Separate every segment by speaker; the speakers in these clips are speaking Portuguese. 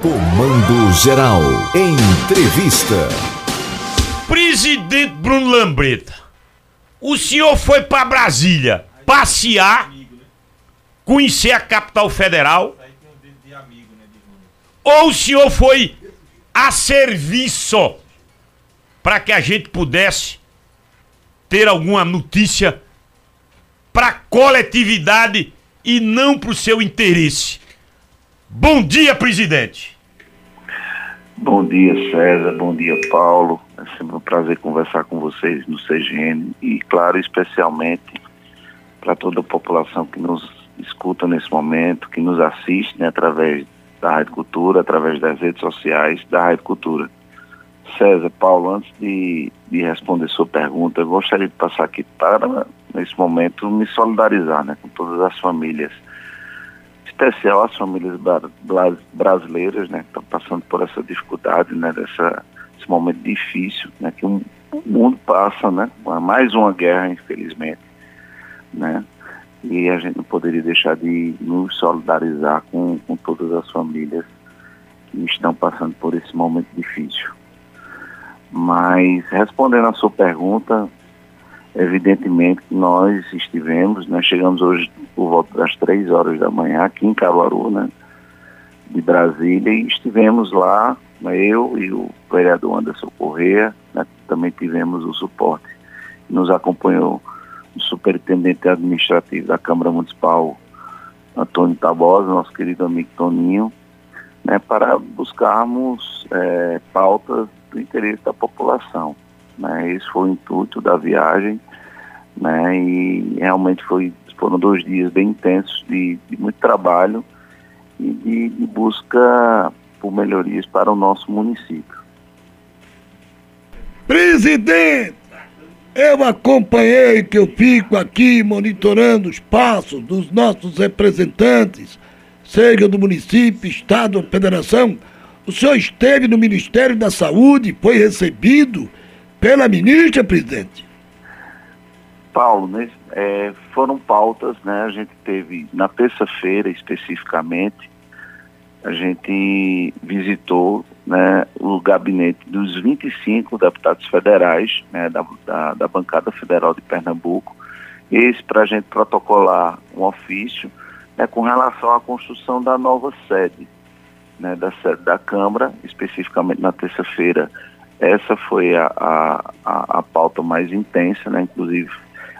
Speaker 1: Comando Geral. Entrevista.
Speaker 2: Presidente Bruno Lambreta, o senhor foi para Brasília passear, conhecer a capital federal? Ou o senhor foi a serviço para que a gente pudesse ter alguma notícia para coletividade e não para o seu interesse? Bom dia, presidente.
Speaker 3: Bom dia, César. Bom dia, Paulo. É sempre um prazer conversar com vocês no CGN e, claro, especialmente para toda a população que nos escuta nesse momento, que nos assiste né, através da Rádio Cultura, através das redes sociais da Rádio Cultura. César, Paulo, antes de, de responder sua pergunta, eu gostaria de passar aqui para, nesse momento, me solidarizar né, com todas as famílias especial às famílias brasileiras, né, que estão passando por essa dificuldade, né, dessa, esse momento difícil, né, que o mundo passa, né, mais uma guerra, infelizmente, né, e a gente não poderia deixar de nos solidarizar com, com todas as famílias que estão passando por esse momento difícil. Mas, respondendo à sua pergunta, Evidentemente nós estivemos, nós chegamos hoje por volta das três horas da manhã aqui em Caruaru, né, de Brasília, e estivemos lá, né, eu e o vereador Anderson Corrêa, né, também tivemos o suporte. Nos acompanhou o superintendente administrativo da Câmara Municipal, Antônio Tabosa, nosso querido amigo Toninho, né, para buscarmos é, pautas do interesse da população. Né? Esse foi o intuito da viagem, né? E realmente foi, foram dois dias bem intensos de, de muito trabalho e de, de busca por melhorias para o nosso município.
Speaker 4: Presidente, eu acompanhei que eu fico aqui monitorando os passos dos nossos representantes, seja do município, estado ou federação. O senhor esteve no Ministério da Saúde, foi recebido pela ministra, presidente?
Speaker 3: Paulo, né, é, foram pautas, né? A gente teve na terça-feira especificamente, a gente visitou né, o gabinete dos 25 deputados federais né, da, da, da bancada federal de Pernambuco, esse para a gente protocolar um ofício né, com relação à construção da nova sede, né, da sede da Câmara, especificamente na terça-feira essa foi a, a, a, pauta mais intensa, né? inclusive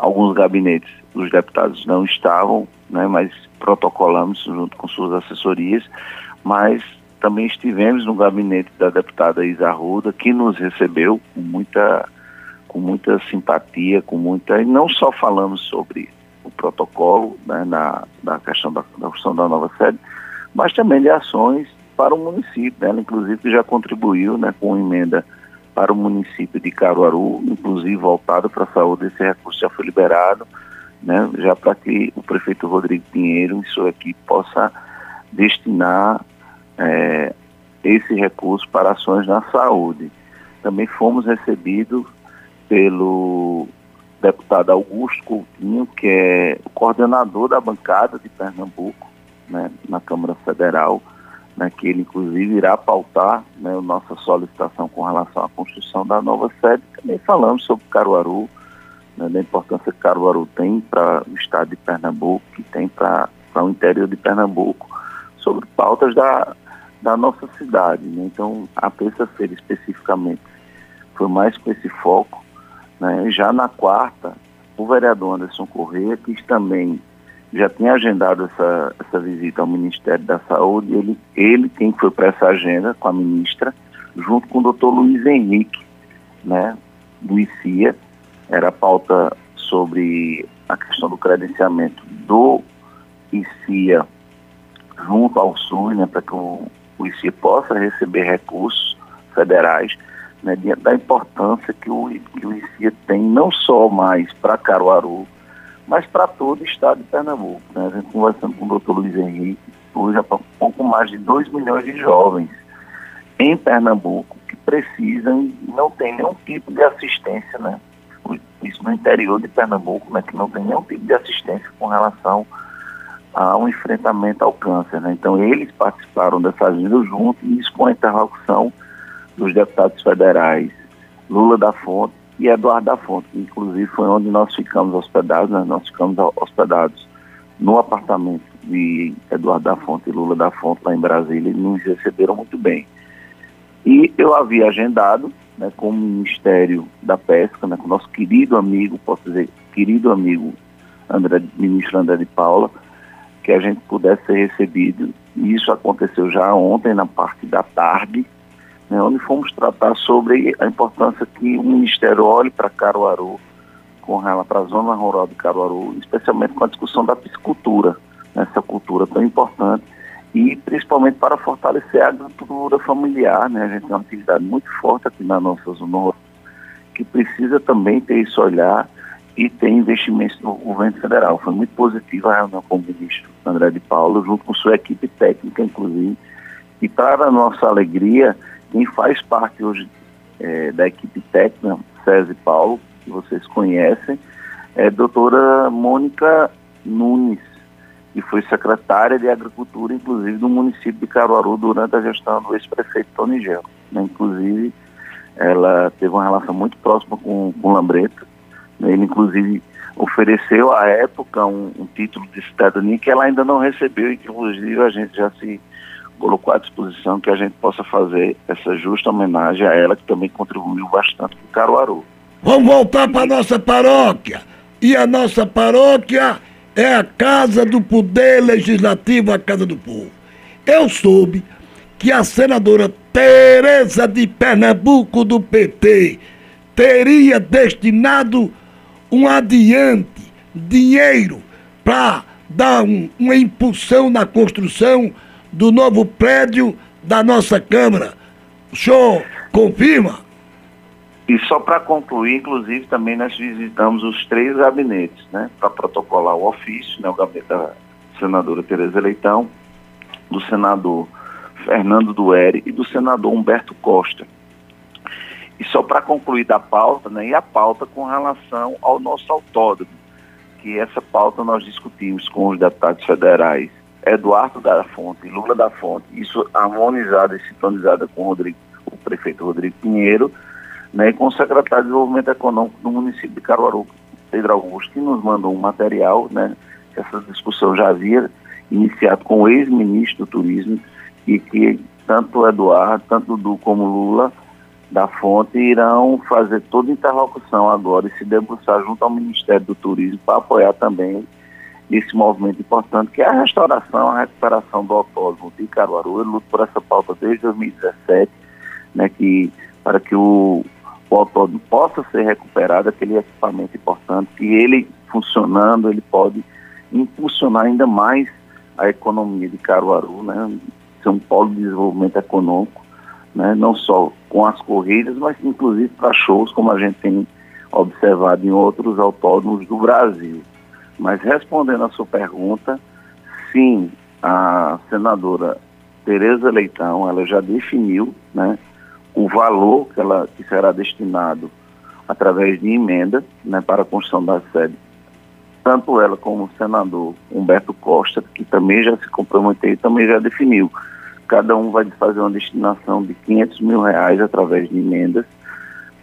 Speaker 3: alguns gabinetes dos deputados não estavam, né? mas protocolamos junto com suas assessorias, mas também estivemos no gabinete da deputada Isa Ruda, que nos recebeu com muita, com muita simpatia, com muita. E não só falamos sobre o protocolo, né, na, na questão da, construção da nova sede, mas também de ações para o município. Né? Ela, inclusive, já contribuiu né, com emenda para o município de Caruaru, inclusive voltado para a saúde, esse recurso já foi liberado, né, já para que o prefeito Rodrigo Pinheiro e sua equipe possa destinar é, esse recurso para ações na saúde. Também fomos recebidos pelo deputado Augusto Coutinho, que é o coordenador da bancada de Pernambuco, né, na Câmara Federal, né, que ele inclusive irá pautar né, a nossa solicitação com relação à construção da nova sede. Também falamos sobre Caruaru, né, da importância que Caruaru tem para o estado de Pernambuco, que tem para o interior de Pernambuco, sobre pautas da, da nossa cidade. Né? Então, a terça-feira especificamente foi mais com esse foco. Né? Já na quarta, o vereador Anderson Corrêa quis também já tinha agendado essa, essa visita ao Ministério da Saúde. Ele, ele quem foi para essa agenda com a ministra, junto com o doutor Luiz Henrique, né, do ICIA. Era a pauta sobre a questão do credenciamento do ICIA junto ao SUS, né, para que o, o ICIA possa receber recursos federais, né, da importância que o, que o ICIA tem, não só mais para Caruaru, mas para todo o estado de Pernambuco. Né? A gente conversando com o doutor Luiz Henrique, hoje há pouco mais de 2 milhões de jovens em Pernambuco que precisam e não tem nenhum tipo de assistência, né? Isso no interior de Pernambuco, né? que não tem nenhum tipo de assistência com relação ao enfrentamento ao câncer. Né? Então, eles participaram dessa agenda junto, e isso com a interlocução dos deputados federais Lula da Fonte e Eduardo da Fonte, que inclusive foi onde nós ficamos hospedados, né? nós ficamos hospedados no apartamento de Eduardo da Fonte e Lula da Fonte lá em Brasília, e nos receberam muito bem. E eu havia agendado né, com o Ministério da Pesca, né, com o nosso querido amigo, posso dizer, querido amigo André, ministro André de Paula, que a gente pudesse ser recebido. E isso aconteceu já ontem, na parte da tarde, né, onde fomos tratar sobre a importância que o Ministério olhe para Caruaru, com relação para a zona rural de Caruaru, especialmente com a discussão da piscicultura, né, essa cultura tão importante, e principalmente para fortalecer a agricultura familiar. Né, a gente tem uma atividade muito forte aqui na nossa zona que precisa também ter esse olhar e tem investimentos no governo federal. Foi muito positiva a reunião com o ministro André de Paulo, junto com sua equipe técnica, inclusive, e para a nossa alegria, quem faz parte hoje é, da equipe técnica, César Paulo, que vocês conhecem, é a doutora Mônica Nunes, que foi secretária de Agricultura, inclusive, do município de Caruaru durante a gestão do ex-prefeito Tony. Né? Inclusive, ela teve uma relação muito próxima com, com o Lambreta. Né? Ele, inclusive, ofereceu à época um, um, título de cidadania que ela ainda não recebeu e que, inclusive, a gente já se colocou à disposição que a gente possa fazer essa justa homenagem a ela, que também contribuiu bastante com Caruaru.
Speaker 4: Vamos voltar para a nossa paróquia. E a nossa paróquia é a Casa do Poder Legislativo, a Casa do Povo. Eu soube que a senadora Tereza de Pernambuco do PT teria destinado um adiante, dinheiro, para dar um, uma impulsão na construção do novo prédio da nossa Câmara. O senhor confirma?
Speaker 3: E só para concluir, inclusive, também nós visitamos os três gabinetes, né, para protocolar o ofício, né, o gabinete da senadora Tereza Leitão, do senador Fernando Dueri e do senador Humberto Costa. E só para concluir da pauta, né, e a pauta com relação ao nosso autódromo, que essa pauta nós discutimos com os deputados federais Eduardo da Fonte Lula da Fonte, isso harmonizada e sintonizada com o, Rodrigo, o prefeito Rodrigo Pinheiro, né, com o secretário de Desenvolvimento Econômico do município de Caruaru, Pedro Augusto, que nos mandou um material, né, que essa discussão já havia iniciado com o ex-ministro do Turismo, e que tanto Eduardo, tanto o Du como Lula da Fonte irão fazer toda interlocução agora e se debruçar junto ao Ministério do Turismo para apoiar também esse movimento importante, que é a restauração, a recuperação do autódromo de Caruaru. Eu luto por essa pauta desde 2017, né, que, para que o, o autódromo possa ser recuperado, aquele equipamento importante, que ele funcionando, ele pode impulsionar ainda mais a economia de Caruaru, né, ser um polo de desenvolvimento econômico, né, não só com as corridas, mas inclusive para shows, como a gente tem observado em outros autódromos do Brasil. Mas respondendo a sua pergunta, sim, a senadora Tereza Leitão, ela já definiu né, o valor que, ela, que será destinado através de emenda né, para a construção da sede. Tanto ela como o senador Humberto Costa, que também já se comprometeu e também já definiu. Cada um vai fazer uma destinação de 500 mil reais através de emendas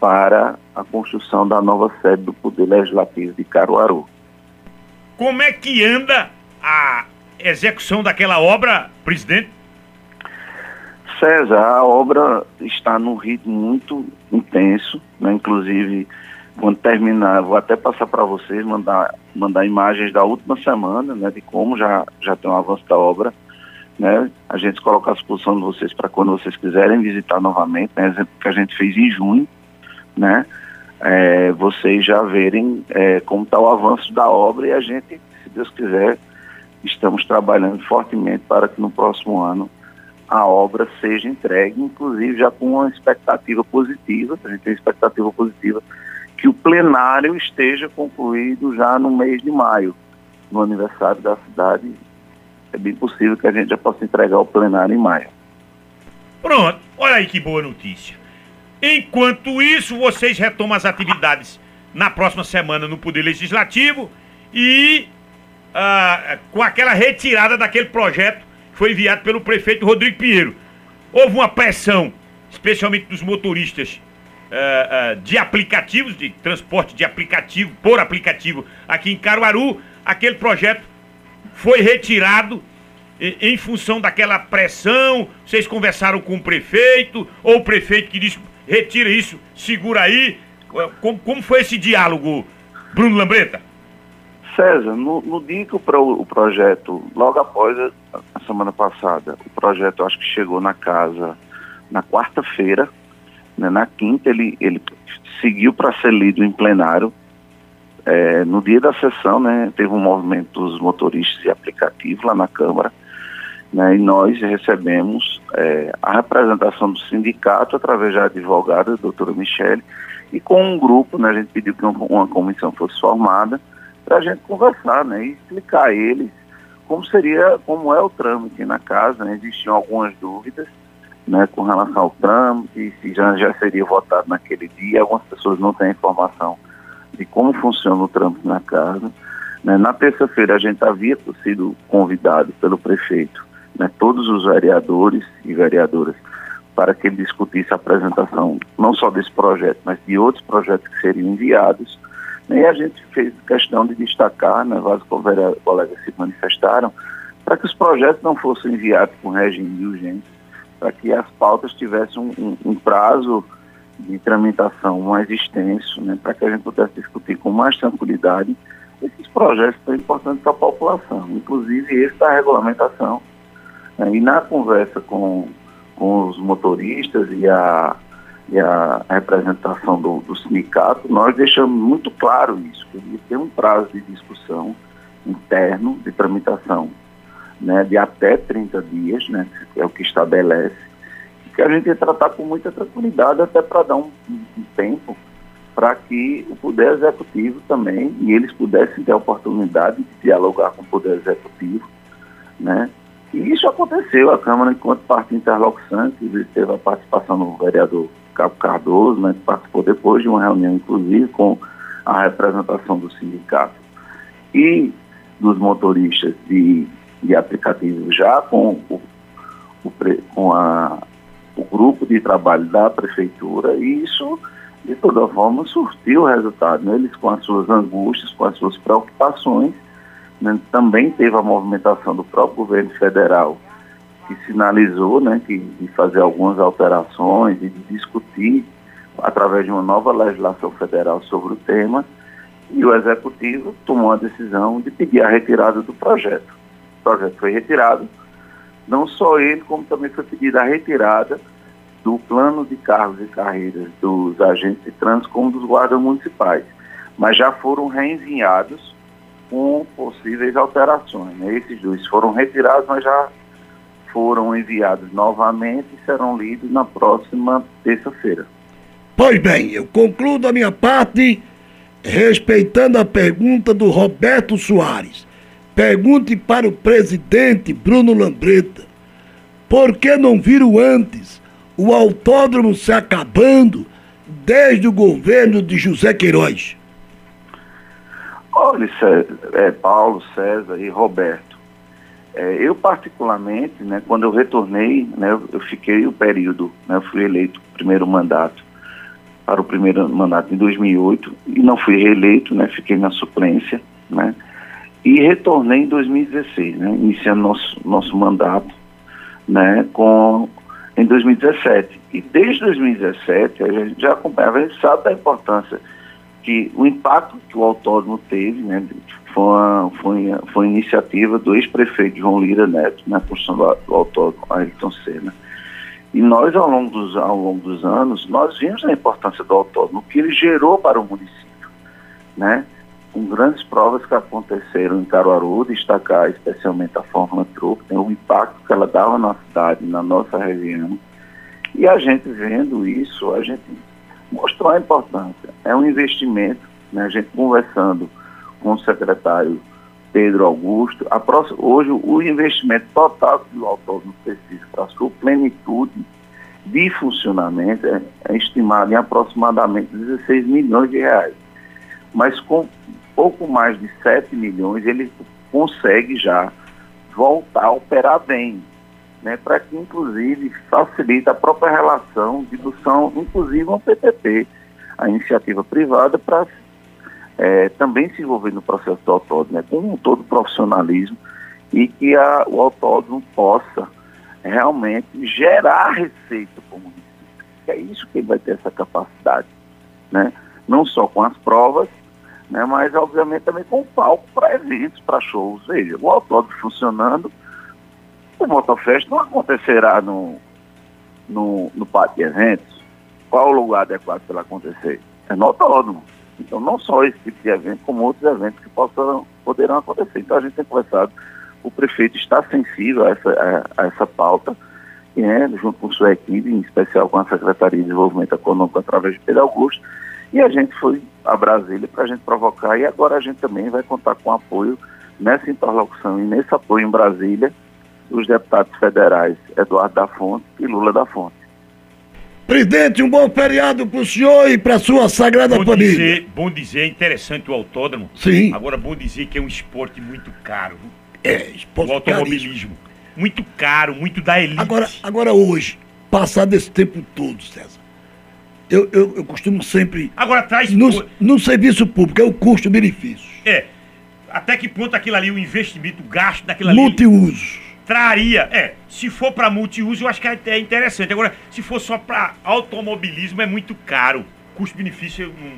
Speaker 3: para a construção da nova sede do Poder Legislativo de Caruaru.
Speaker 2: Como é que anda a execução daquela obra, presidente?
Speaker 3: César, a obra está num ritmo muito intenso, né? inclusive quando terminar, vou até passar para vocês, mandar, mandar imagens da última semana, né, de como já, já tem um avanço da obra, né, a gente coloca à disposição de vocês para quando vocês quiserem visitar novamente, né, exemplo que a gente fez em junho, né, é, vocês já verem é, como está o avanço da obra e a gente, se Deus quiser, estamos trabalhando fortemente para que no próximo ano a obra seja entregue, inclusive já com uma expectativa positiva, a gente tem expectativa positiva que o plenário esteja concluído já no mês de maio, no aniversário da cidade. É bem possível que a gente já possa entregar o plenário em maio.
Speaker 2: Pronto, olha aí que boa notícia. Enquanto isso, vocês retomam as atividades na próxima semana no Poder Legislativo e ah, com aquela retirada daquele projeto que foi enviado pelo prefeito Rodrigo Pinheiro. Houve uma pressão, especialmente dos motoristas ah, ah, de aplicativos, de transporte de aplicativo, por aplicativo, aqui em Caruaru. Aquele projeto foi retirado em, função daquela pressão. Vocês conversaram com o prefeito, ou o prefeito que disse retira isso, segura aí. Como, como foi esse diálogo, Bruno Lambreta?
Speaker 3: César, no, no dia que o, pro, o, projeto, logo após a, a, semana passada, o projeto acho que chegou na casa na quarta-feira, né, na quinta ele, ele seguiu para ser lido em plenário. É, no dia da sessão, né, teve um movimento dos motoristas e aplicativos lá na Câmara, né, e nós recebemos é, a representação do sindicato através da advogada, a doutora Michele, e com um grupo, né, a gente pediu que uma comissão fosse formada, para a gente conversar, né, e explicar a eles como seria, como é o trâmite na casa, né, existiam algumas dúvidas, né, com relação ao trâmite, se já, já seria votado naquele dia, algumas pessoas não têm informação de como funciona o trâmite na casa. Né. Na terça-feira a gente havia sido convidado pelo prefeito, né, todos os vereadores e vereadoras, para que ele discutisse a apresentação não só desse projeto, mas de outros projetos que seriam enviados e a gente fez questão de destacar, né, vários colegas se manifestaram, para que os projetos não fossem enviados com regime de urgência, para que as pautas tivessem um, um, um, prazo de tramitação mais extenso, né, para que a gente pudesse discutir com mais tranquilidade esses projetos tão importantes para a população, inclusive esse da regulamentação. Né, e na conversa com, com os motoristas e a e a representação do, do, sindicato, nós deixamos muito claro isso, que tem um prazo de discussão interno, de tramitação, né, de até 30 dias, né, é o que estabelece, que a gente ia tratar com muita tranquilidade, até para dar um, um tempo para que o Poder Executivo também, e eles pudessem ter a oportunidade de dialogar com o Poder Executivo, né, e isso aconteceu, a Câmara, enquanto parte interlocução, teve a participação do vereador Cabo Cardoso, né, que participou depois de uma reunião, inclusive, com a representação do sindicato e dos motoristas de, de aplicativos, já com o, o, com a, o grupo de trabalho da prefeitura, e isso, de toda forma, surtiu o resultado. Né? Eles, com as suas angústias, com as suas preocupações, né? também teve a movimentação do próprio governo federal que sinalizou né, que, de fazer algumas alterações e de discutir através de uma nova legislação federal sobre o tema, e o Executivo tomou a decisão de pedir a retirada do projeto. O projeto foi retirado, não só ele, como também foi pedida a retirada do plano de cargos e carreiras dos agentes de trânsito como dos guardas municipais, mas já foram reenviados com possíveis alterações. Né? Esses dois foram retirados, mas já foram enviados novamente e serão lidos na próxima terça-feira.
Speaker 4: Pois bem, eu concluo a minha parte respeitando a pergunta do Roberto Soares. Pergunte para o presidente Bruno Lambreta por que não viram antes o autódromo se acabando desde o governo de José Queiroz?
Speaker 3: Olha, é, Paulo, César e Roberto. É, eu, particularmente, né, quando eu retornei, né, eu, fiquei o período, né, eu fui eleito primeiro mandato, para o primeiro mandato em 2008, e não fui reeleito, né, fiquei na suplência, né, e retornei em 2016, né, iniciando nosso, nosso mandato, né, com, em 2017. E desde 2017, a gente já acompanhava, a gente sabe da importância que o impacto que o autódromo teve, né, foi, uma, foi, foi iniciativa do ex-prefeito João Lira Neto, na construção do, do autódromo Ayrton Senna. E nós, ao longo, dos, ao longo dos anos, nós vimos a importância do autódromo, que ele gerou para o município, né? Com grandes provas que aconteceram em Caruaru, destacar especialmente a Fórmula Truck, né? o impacto que ela dava na cidade, na nossa região. E a gente vendo isso, a gente mostrou a importância. É um investimento, né? a gente conversando com o secretário Pedro Augusto, próxima, hoje o investimento total do autódromo precisa para sua plenitude de funcionamento é, é, estimado em aproximadamente 16 milhões de reais. Mas com pouco mais de 7 milhões ele consegue já voltar a operar bem, né, para que inclusive facilite a própria relação de buscar inclusive um PPP, a iniciativa privada, para é, também se envolver no processo do autódromo, né, com todo o profissionalismo e que a, o autódromo possa realmente gerar receita para o município. É isso que ele vai ter essa capacidade, né? Não só com as provas, né, mas obviamente também com palco para eventos, para shows. Veja, o autódromo funcionando, o Motofest não acontecerá no, no, no pátio de eventos. Qual o lugar adequado para acontecer? É no autódromo. Então, não só esse tipo de evento, como outros eventos que possam, poderão acontecer. Então, a gente tem conversado, o prefeito está sensível a essa, a, a essa pauta, né, junto com sua equipe, em especial com a Secretaria de Desenvolvimento Econômico, através de Pedro Augusto, e a gente foi a Brasília para a gente provocar, e agora a gente também vai contar com apoio nessa interlocução e nesse apoio em Brasília dos deputados federais Eduardo da Fonte e Lula da Fonte.
Speaker 4: Presidente, um bom feriado para o senhor e para sua sagrada
Speaker 2: bom
Speaker 4: família.
Speaker 2: Dizer, bom dizer, é interessante o autódromo.
Speaker 4: Sim.
Speaker 2: Agora, bom dizer que é um esporte muito caro.
Speaker 4: É, esporte
Speaker 2: O automobilismo. Muito caro, muito da elite.
Speaker 4: Agora, agora hoje, passado esse tempo todo, César, eu, eu, eu costumo sempre.
Speaker 2: Agora traz.
Speaker 4: No, no serviço público, é o custo-benefício.
Speaker 2: É. Até que ponto aquilo ali, o investimento, o gasto daquilo ali.
Speaker 4: Multiuso.
Speaker 2: Traria. É, se for para multiuso, eu acho que é interessante. Agora, se for só para automobilismo, é muito caro. Custo-benefício não,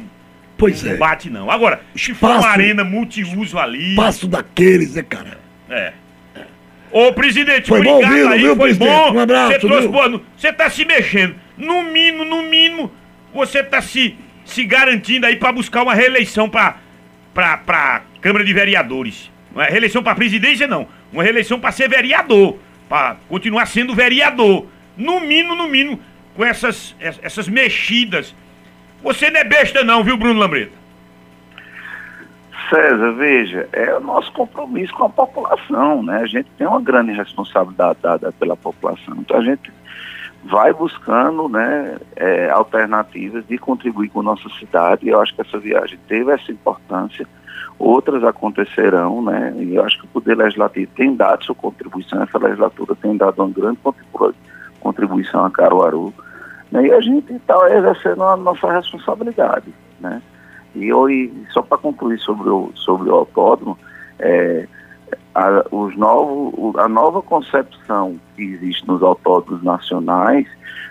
Speaker 4: Pois
Speaker 2: não
Speaker 4: é.
Speaker 2: bate, não. Agora, se for uma arena multiuso ali.
Speaker 4: Passo daqueles, né, cara?
Speaker 2: É. Ô, presidente,
Speaker 4: Foi bom
Speaker 2: obrigado
Speaker 4: ouvi-lo,
Speaker 2: aí,
Speaker 4: viu,
Speaker 2: foi
Speaker 4: presidente?
Speaker 2: bom.
Speaker 4: Um abraço,
Speaker 2: Você trouxe boa Você tá se mexendo. No mínimo, no mínimo, você tá se, se garantindo aí pra buscar uma reeleição pra, pra, pra Câmara de Vereadores. Não é reeleição pra presidência, não. Uma reeleição pra ser vereador. Pra continuar sendo vereador. No mínimo, no mínimo, com essas, es- essas mexidas. Você não é besta, não, viu, Bruno Lambreta?
Speaker 3: César, veja, é o nosso compromisso com a população, né? A gente tem uma grande responsabilidade dada pela população. Então a gente vai buscando né, é, alternativas de contribuir com nossa cidade. E eu acho que essa viagem teve essa importância. Outras acontecerão, né? E eu acho que o Poder Legislativo tem dado sua contribuição, essa legislatura tem dado uma grande contribu- contribuição a Caruaru. Né? E a gente está exercendo a nossa responsabilidade, né? E, eu, e só para concluir sobre o, sobre o autódromo, é, a, os novo, a nova concepção que existe nos autódromos nacionais,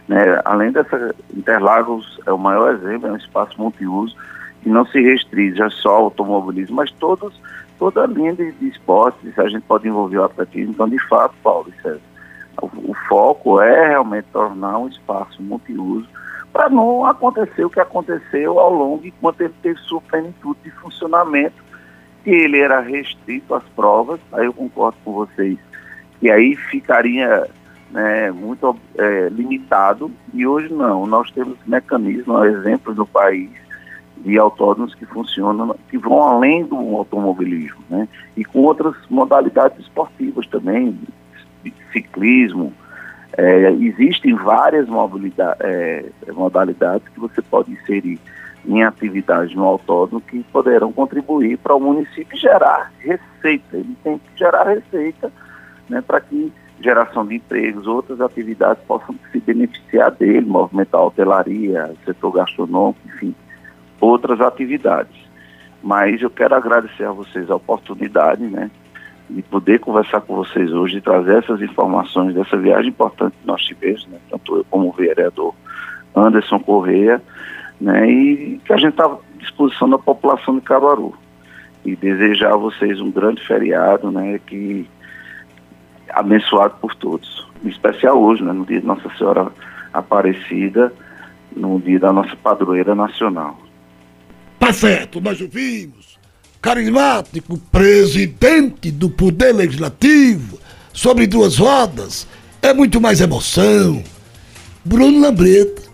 Speaker 3: né, além dessa, Interlagos é o maior exemplo, é um espaço multiuso, que não se restringe só ao automobilismo, mas todos, toda a linha de, de esportes, a gente pode envolver o atletismo. Então, de fato, Paulo e César, o, o foco é realmente tornar um espaço multiuso para não acontecer o que aconteceu ao longo enquanto ele teve sua plenitude de funcionamento, que ele era restrito às provas, aí eu concordo com vocês, que aí ficaria né, muito é, limitado, e hoje não, nós temos mecanismos, exemplos no país de autódromos que funcionam, que vão além do automobilismo, né, e com outras modalidades esportivas também, de ciclismo, é, existem várias é, modalidades que você pode inserir em atividades no autódromo que poderão contribuir para o município gerar receita. Ele tem que gerar receita né, para que geração de empregos, outras atividades possam se beneficiar dele, movimentar a hotelaria, setor gastronômico, enfim, outras atividades. Mas eu quero agradecer a vocês a oportunidade, né, de poder conversar com vocês hoje, de trazer essas informações dessa viagem importante que nós tivemos, né, tanto eu como o vereador Anderson Correia, né, e que a gente está à disposição da população de Caruaru. E desejar a vocês um grande feriado, né, que abençoado por todos. Em especial hoje, né, no dia de Nossa Senhora Aparecida, no dia da nossa padroeira nacional.
Speaker 4: Tá certo, nós ouvimos. Carismático presidente do Poder Legislativo, sobre duas rodas, é muito mais emoção. Bruno Lambreta